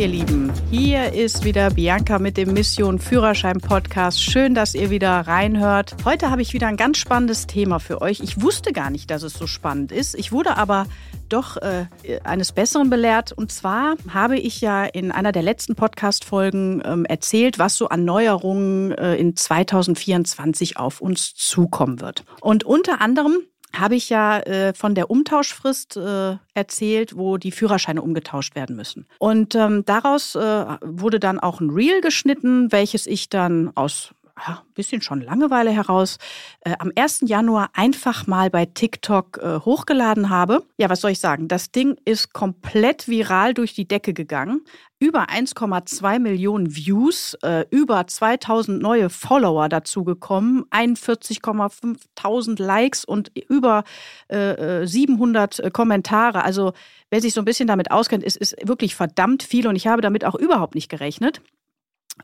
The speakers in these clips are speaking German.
ihr Lieben. Hier ist wieder Bianca mit dem Mission Führerschein Podcast. Schön, dass ihr wieder reinhört. Heute habe ich wieder ein ganz spannendes Thema für euch. Ich wusste gar nicht, dass es so spannend ist. Ich wurde aber doch äh, eines Besseren belehrt. Und zwar habe ich ja in einer der letzten Podcast-Folgen ähm, erzählt, was so an Neuerungen äh, in 2024 auf uns zukommen wird. Und unter anderem habe ich ja äh, von der Umtauschfrist äh, erzählt, wo die Führerscheine umgetauscht werden müssen. Und ähm, daraus äh, wurde dann auch ein Reel geschnitten, welches ich dann aus ja, ein bisschen schon Langeweile heraus äh, am 1. Januar einfach mal bei TikTok äh, hochgeladen habe. Ja, was soll ich sagen? Das Ding ist komplett viral durch die Decke gegangen. Über 1,2 Millionen Views, äh, über 2000 neue Follower dazu gekommen, 41,5 Likes und über 700 äh, äh, Kommentare. Also wer sich so ein bisschen damit auskennt, ist, ist wirklich verdammt viel und ich habe damit auch überhaupt nicht gerechnet.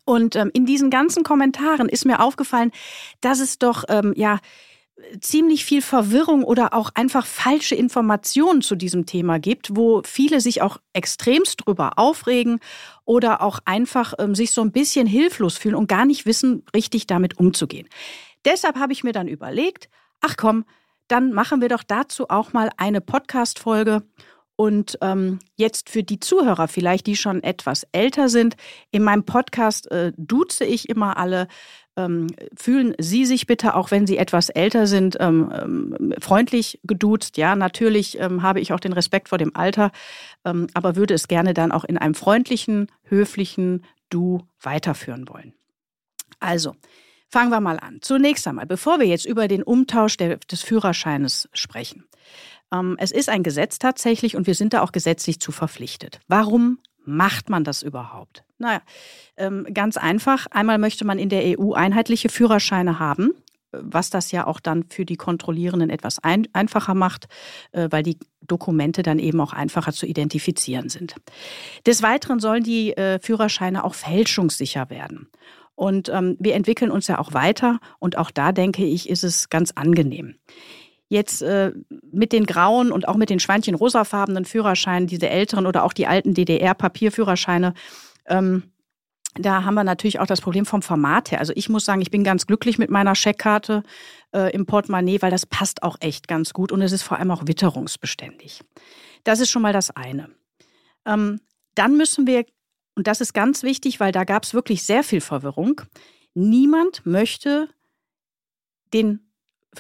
Und ähm, in diesen ganzen Kommentaren ist mir aufgefallen, dass es doch ähm, ja ziemlich viel Verwirrung oder auch einfach falsche Informationen zu diesem Thema gibt, wo viele sich auch extremst drüber aufregen oder auch einfach ähm, sich so ein bisschen hilflos fühlen und gar nicht wissen, richtig damit umzugehen. Deshalb habe ich mir dann überlegt, ach komm, dann machen wir doch dazu auch mal eine Podcast-Folge und ähm, jetzt für die Zuhörer vielleicht, die schon etwas älter sind, in meinem Podcast äh, duze ich immer alle. Ähm, fühlen Sie sich bitte, auch wenn Sie etwas älter sind, ähm, ähm, freundlich geduzt. Ja, natürlich ähm, habe ich auch den Respekt vor dem Alter, ähm, aber würde es gerne dann auch in einem freundlichen, höflichen Du weiterführen wollen. Also, fangen wir mal an. Zunächst einmal, bevor wir jetzt über den Umtausch der, des Führerscheines sprechen. Ähm, es ist ein Gesetz tatsächlich und wir sind da auch gesetzlich zu verpflichtet. Warum macht man das überhaupt? Naja, ähm, ganz einfach. Einmal möchte man in der EU einheitliche Führerscheine haben was das ja auch dann für die Kontrollierenden etwas ein, einfacher macht, äh, weil die Dokumente dann eben auch einfacher zu identifizieren sind. Des Weiteren sollen die äh, Führerscheine auch fälschungssicher werden. Und ähm, wir entwickeln uns ja auch weiter und auch da denke ich, ist es ganz angenehm jetzt äh, mit den grauen und auch mit den Schweinchen rosafarbenen Führerscheinen, diese älteren oder auch die alten DDR-Papierführerscheine, ähm, da haben wir natürlich auch das Problem vom Format her. Also ich muss sagen, ich bin ganz glücklich mit meiner Scheckkarte äh, im Portemonnaie, weil das passt auch echt ganz gut und es ist vor allem auch witterungsbeständig. Das ist schon mal das eine. Ähm, dann müssen wir, und das ist ganz wichtig, weil da gab es wirklich sehr viel Verwirrung, niemand möchte den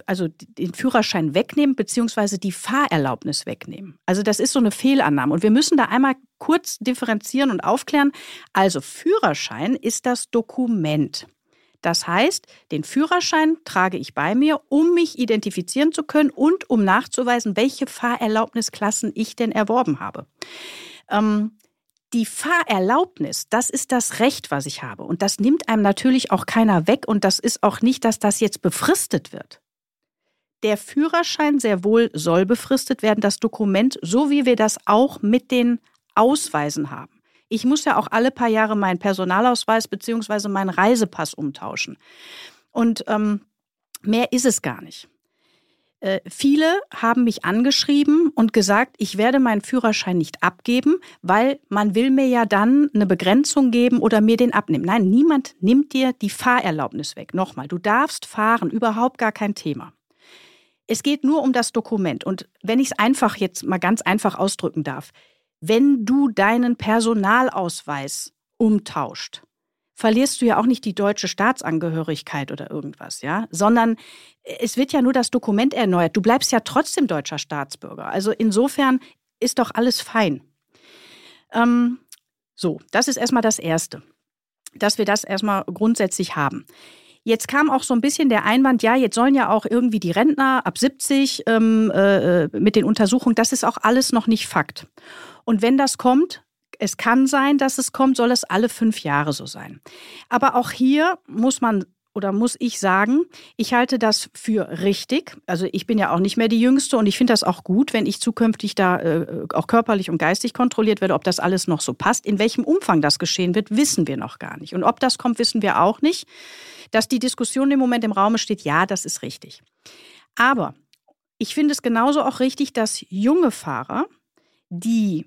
also den Führerschein wegnehmen, beziehungsweise die Fahrerlaubnis wegnehmen. Also das ist so eine Fehlannahme. Und wir müssen da einmal kurz differenzieren und aufklären. Also Führerschein ist das Dokument. Das heißt, den Führerschein trage ich bei mir, um mich identifizieren zu können und um nachzuweisen, welche Fahrerlaubnisklassen ich denn erworben habe. Ähm, die Fahrerlaubnis, das ist das Recht, was ich habe. Und das nimmt einem natürlich auch keiner weg. Und das ist auch nicht, dass das jetzt befristet wird. Der Führerschein sehr wohl soll befristet werden, das Dokument, so wie wir das auch mit den Ausweisen haben. Ich muss ja auch alle paar Jahre meinen Personalausweis bzw. meinen Reisepass umtauschen. Und ähm, mehr ist es gar nicht. Äh, viele haben mich angeschrieben und gesagt, ich werde meinen Führerschein nicht abgeben, weil man will mir ja dann eine Begrenzung geben oder mir den abnehmen. Nein, niemand nimmt dir die Fahrerlaubnis weg. Nochmal, du darfst fahren, überhaupt gar kein Thema. Es geht nur um das Dokument. Und wenn ich es einfach jetzt mal ganz einfach ausdrücken darf, wenn du deinen Personalausweis umtauscht, verlierst du ja auch nicht die deutsche Staatsangehörigkeit oder irgendwas, ja, sondern es wird ja nur das Dokument erneuert. Du bleibst ja trotzdem deutscher Staatsbürger. Also insofern ist doch alles fein. Ähm, so, das ist erstmal das Erste, dass wir das erstmal grundsätzlich haben. Jetzt kam auch so ein bisschen der Einwand, ja, jetzt sollen ja auch irgendwie die Rentner ab 70 ähm, äh, mit den Untersuchungen, das ist auch alles noch nicht Fakt. Und wenn das kommt, es kann sein, dass es kommt, soll es alle fünf Jahre so sein. Aber auch hier muss man oder muss ich sagen, ich halte das für richtig. Also ich bin ja auch nicht mehr die Jüngste und ich finde das auch gut, wenn ich zukünftig da äh, auch körperlich und geistig kontrolliert werde, ob das alles noch so passt. In welchem Umfang das geschehen wird, wissen wir noch gar nicht. Und ob das kommt, wissen wir auch nicht. Dass die Diskussion im Moment im Raum steht, ja, das ist richtig. Aber ich finde es genauso auch richtig, dass junge Fahrer, die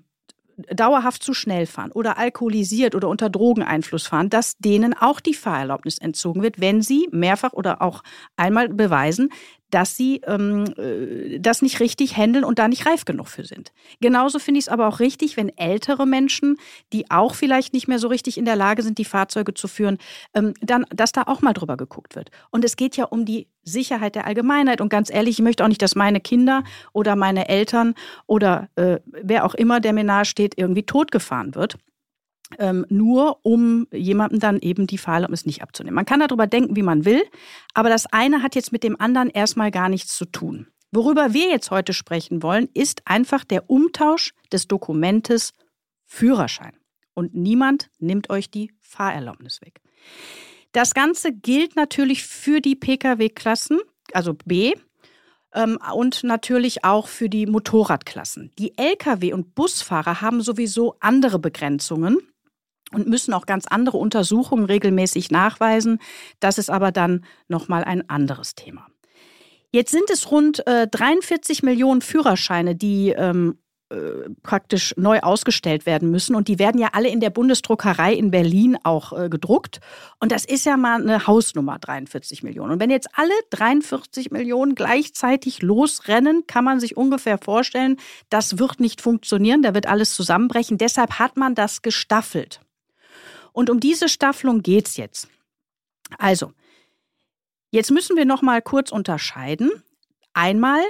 dauerhaft zu schnell fahren oder alkoholisiert oder unter Drogeneinfluss fahren, dass denen auch die Fahrerlaubnis entzogen wird, wenn sie mehrfach oder auch einmal beweisen, dass sie ähm, äh, das nicht richtig handeln und da nicht reif genug für sind. Genauso finde ich es aber auch richtig, wenn ältere Menschen, die auch vielleicht nicht mehr so richtig in der Lage sind, die Fahrzeuge zu führen, ähm, dann, dass da auch mal drüber geguckt wird. Und es geht ja um die Sicherheit der Allgemeinheit. Und ganz ehrlich, ich möchte auch nicht, dass meine Kinder oder meine Eltern oder äh, wer auch immer, der mir nahe steht, irgendwie totgefahren wird ähm, nur um jemandem dann eben die Fahrerlaubnis nicht abzunehmen. Man kann darüber denken, wie man will, aber das eine hat jetzt mit dem anderen erstmal gar nichts zu tun. Worüber wir jetzt heute sprechen wollen, ist einfach der Umtausch des Dokumentes Führerschein. Und niemand nimmt euch die Fahrerlaubnis weg. Das Ganze gilt natürlich für die Pkw-Klassen, also B, ähm, und natürlich auch für die Motorradklassen. Die Lkw- und Busfahrer haben sowieso andere Begrenzungen und müssen auch ganz andere Untersuchungen regelmäßig nachweisen. Das ist aber dann nochmal ein anderes Thema. Jetzt sind es rund äh, 43 Millionen Führerscheine, die ähm, äh, praktisch neu ausgestellt werden müssen. Und die werden ja alle in der Bundesdruckerei in Berlin auch äh, gedruckt. Und das ist ja mal eine Hausnummer, 43 Millionen. Und wenn jetzt alle 43 Millionen gleichzeitig losrennen, kann man sich ungefähr vorstellen, das wird nicht funktionieren, da wird alles zusammenbrechen. Deshalb hat man das gestaffelt. Und um diese Staffelung geht es jetzt. Also, jetzt müssen wir noch mal kurz unterscheiden. Einmal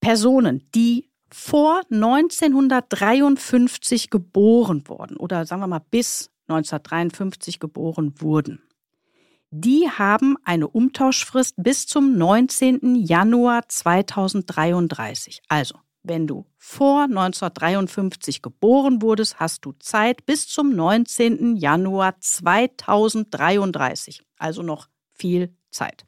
Personen, die vor 1953 geboren wurden oder sagen wir mal bis 1953 geboren wurden. Die haben eine Umtauschfrist bis zum 19. Januar 2033. Also wenn du vor 1953 geboren wurdest, hast du Zeit bis zum 19. Januar 2033. Also noch viel Zeit.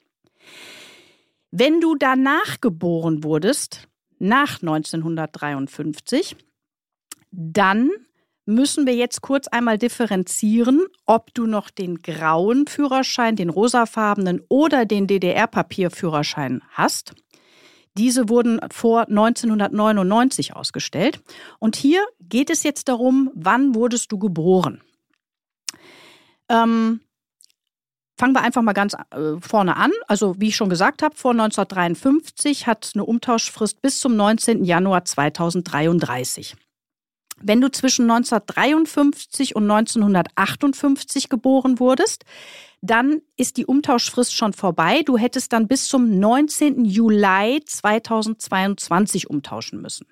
Wenn du danach geboren wurdest, nach 1953, dann müssen wir jetzt kurz einmal differenzieren, ob du noch den grauen Führerschein, den rosafarbenen oder den DDR-Papierführerschein hast. Diese wurden vor 1999 ausgestellt. Und hier geht es jetzt darum, wann wurdest du geboren? Ähm, fangen wir einfach mal ganz äh, vorne an. Also wie ich schon gesagt habe, vor 1953 hat eine Umtauschfrist bis zum 19. Januar 2033. Wenn du zwischen 1953 und 1958 geboren wurdest, dann ist die Umtauschfrist schon vorbei. Du hättest dann bis zum 19. Juli 2022 umtauschen müssen.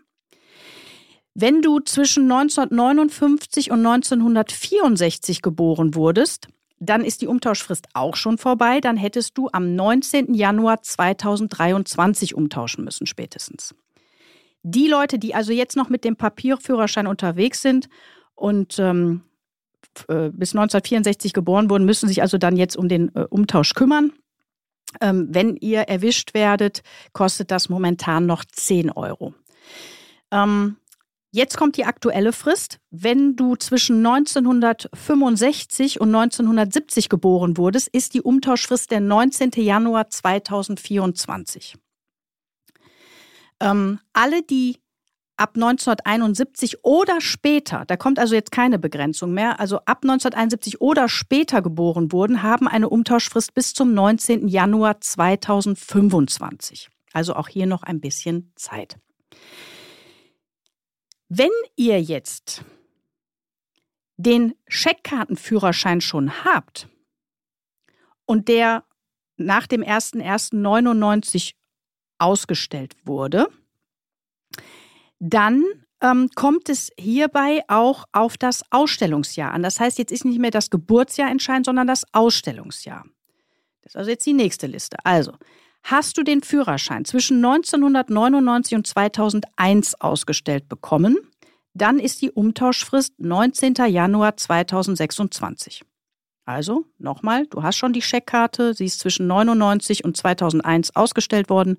Wenn du zwischen 1959 und 1964 geboren wurdest, dann ist die Umtauschfrist auch schon vorbei. Dann hättest du am 19. Januar 2023 umtauschen müssen spätestens. Die Leute, die also jetzt noch mit dem Papierführerschein unterwegs sind und ähm, äh, bis 1964 geboren wurden, müssen sich also dann jetzt um den äh, Umtausch kümmern. Ähm, wenn ihr erwischt werdet, kostet das momentan noch 10 Euro. Ähm, jetzt kommt die aktuelle Frist. Wenn du zwischen 1965 und 1970 geboren wurdest, ist die Umtauschfrist der 19. Januar 2024. Ähm, alle, die ab 1971 oder später, da kommt also jetzt keine Begrenzung mehr, also ab 1971 oder später geboren wurden, haben eine Umtauschfrist bis zum 19. Januar 2025. Also auch hier noch ein bisschen Zeit. Wenn ihr jetzt den Scheckkartenführerschein schon habt und der nach dem 01.01.99 ausgestellt wurde, dann ähm, kommt es hierbei auch auf das Ausstellungsjahr an. Das heißt, jetzt ist nicht mehr das Geburtsjahr entscheidend, sondern das Ausstellungsjahr. Das ist also jetzt die nächste Liste. Also, hast du den Führerschein zwischen 1999 und 2001 ausgestellt bekommen, dann ist die Umtauschfrist 19. Januar 2026. Also nochmal, du hast schon die Scheckkarte, sie ist zwischen 99 und 2001 ausgestellt worden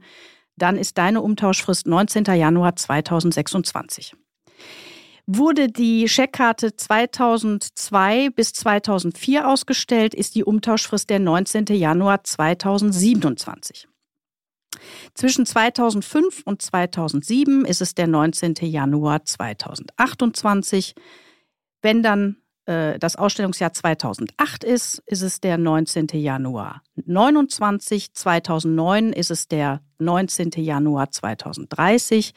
dann ist deine Umtauschfrist 19. Januar 2026. Wurde die Scheckkarte 2002 bis 2004 ausgestellt, ist die Umtauschfrist der 19. Januar 2027. Zwischen 2005 und 2007 ist es der 19. Januar 2028. Wenn dann äh, das Ausstellungsjahr 2008 ist, ist es der 19. Januar 29. 2009 ist es der 19. Januar 2030.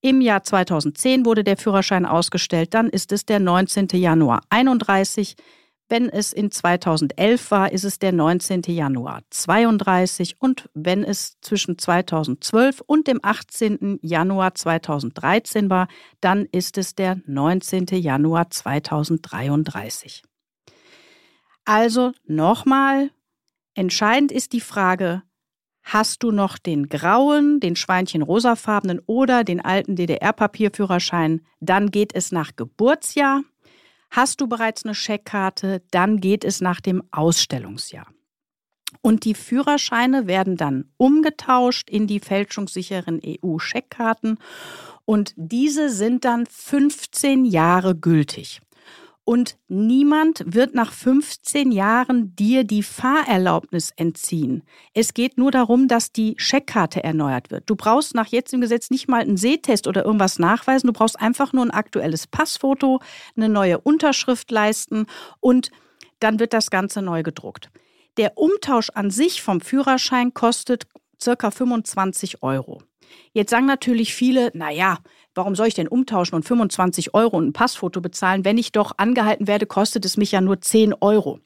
Im Jahr 2010 wurde der Führerschein ausgestellt, dann ist es der 19. Januar 31. Wenn es in 2011 war, ist es der 19. Januar 32 und wenn es zwischen 2012 und dem 18. Januar 2013 war, dann ist es der 19. Januar 2033. Also nochmal, entscheidend ist die Frage, hast du noch den grauen, den Schweinchen-rosafarbenen oder den alten DDR-Papierführerschein, dann geht es nach Geburtsjahr. Hast du bereits eine Scheckkarte, dann geht es nach dem Ausstellungsjahr. Und die Führerscheine werden dann umgetauscht in die fälschungssicheren EU-Scheckkarten und diese sind dann 15 Jahre gültig. Und niemand wird nach 15 Jahren dir die Fahrerlaubnis entziehen. Es geht nur darum, dass die Scheckkarte erneuert wird. Du brauchst nach jetzigem Gesetz nicht mal einen Sehtest oder irgendwas nachweisen. Du brauchst einfach nur ein aktuelles Passfoto, eine neue Unterschrift leisten und dann wird das Ganze neu gedruckt. Der Umtausch an sich vom Führerschein kostet circa 25 Euro. Jetzt sagen natürlich viele, naja, warum soll ich denn umtauschen und 25 Euro und ein Passfoto bezahlen? Wenn ich doch angehalten werde, kostet es mich ja nur 10 Euro.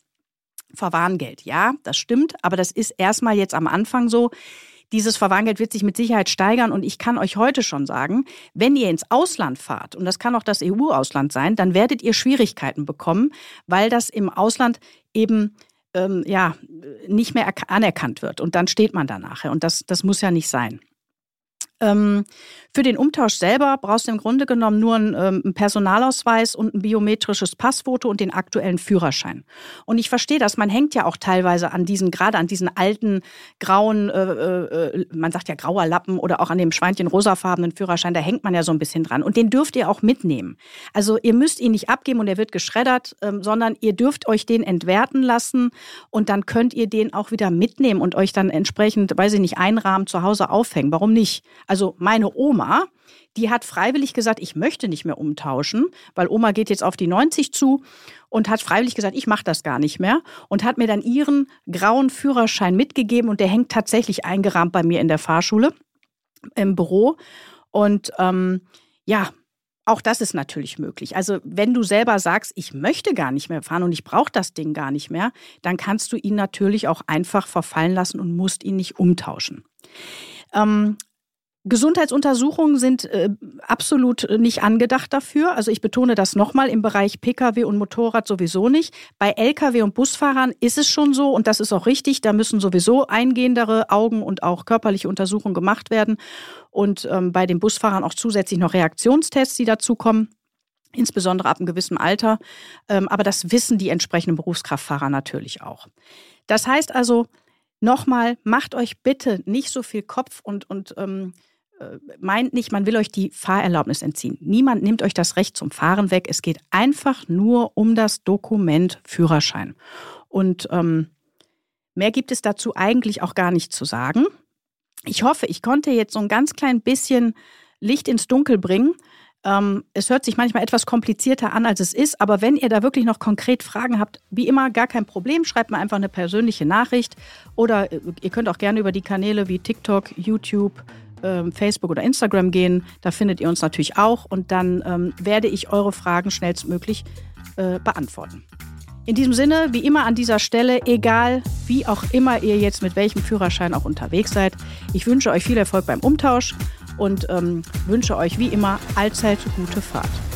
Verwarngeld, ja, das stimmt, aber das ist erstmal jetzt am Anfang so. Dieses Verwarngeld wird sich mit Sicherheit steigern und ich kann euch heute schon sagen, wenn ihr ins Ausland fahrt, und das kann auch das EU-Ausland sein, dann werdet ihr Schwierigkeiten bekommen, weil das im Ausland eben ähm, ja nicht mehr anerkannt wird und dann steht man da nachher und das, das muss ja nicht sein. Ähm, für den Umtausch selber brauchst du im Grunde genommen nur einen, ähm, einen, Personalausweis und ein biometrisches Passfoto und den aktuellen Führerschein. Und ich verstehe das, man hängt ja auch teilweise an diesen, gerade an diesen alten grauen, äh, äh, man sagt ja grauer Lappen oder auch an dem Schweinchen rosafarbenen Führerschein, da hängt man ja so ein bisschen dran. Und den dürft ihr auch mitnehmen. Also ihr müsst ihn nicht abgeben und er wird geschreddert, ähm, sondern ihr dürft euch den entwerten lassen und dann könnt ihr den auch wieder mitnehmen und euch dann entsprechend, weiß ich nicht, einrahmen, zu Hause aufhängen. Warum nicht? Also meine Oma, die hat freiwillig gesagt, ich möchte nicht mehr umtauschen, weil Oma geht jetzt auf die 90 zu und hat freiwillig gesagt, ich mache das gar nicht mehr und hat mir dann ihren grauen Führerschein mitgegeben und der hängt tatsächlich eingerahmt bei mir in der Fahrschule im Büro. Und ähm, ja, auch das ist natürlich möglich. Also wenn du selber sagst, ich möchte gar nicht mehr fahren und ich brauche das Ding gar nicht mehr, dann kannst du ihn natürlich auch einfach verfallen lassen und musst ihn nicht umtauschen. Ähm, Gesundheitsuntersuchungen sind äh, absolut nicht angedacht dafür. Also ich betone das nochmal im Bereich Pkw und Motorrad sowieso nicht. Bei Lkw und Busfahrern ist es schon so und das ist auch richtig. Da müssen sowieso eingehendere Augen und auch körperliche Untersuchungen gemacht werden. Und ähm, bei den Busfahrern auch zusätzlich noch Reaktionstests, die dazukommen. Insbesondere ab einem gewissen Alter. Ähm, aber das wissen die entsprechenden Berufskraftfahrer natürlich auch. Das heißt also, nochmal, macht euch bitte nicht so viel Kopf und, und ähm, äh, meint nicht, man will euch die Fahrerlaubnis entziehen. Niemand nimmt euch das Recht zum Fahren weg. Es geht einfach nur um das Dokument Führerschein. Und ähm, mehr gibt es dazu eigentlich auch gar nicht zu sagen. Ich hoffe, ich konnte jetzt so ein ganz klein bisschen Licht ins Dunkel bringen. Ähm, es hört sich manchmal etwas komplizierter an, als es ist, aber wenn ihr da wirklich noch konkret Fragen habt, wie immer, gar kein Problem, schreibt mir einfach eine persönliche Nachricht oder äh, ihr könnt auch gerne über die Kanäle wie TikTok, YouTube, ähm, Facebook oder Instagram gehen. Da findet ihr uns natürlich auch und dann ähm, werde ich eure Fragen schnellstmöglich äh, beantworten. In diesem Sinne, wie immer an dieser Stelle, egal wie auch immer ihr jetzt mit welchem Führerschein auch unterwegs seid, ich wünsche euch viel Erfolg beim Umtausch und ähm, wünsche euch wie immer allzeit gute Fahrt.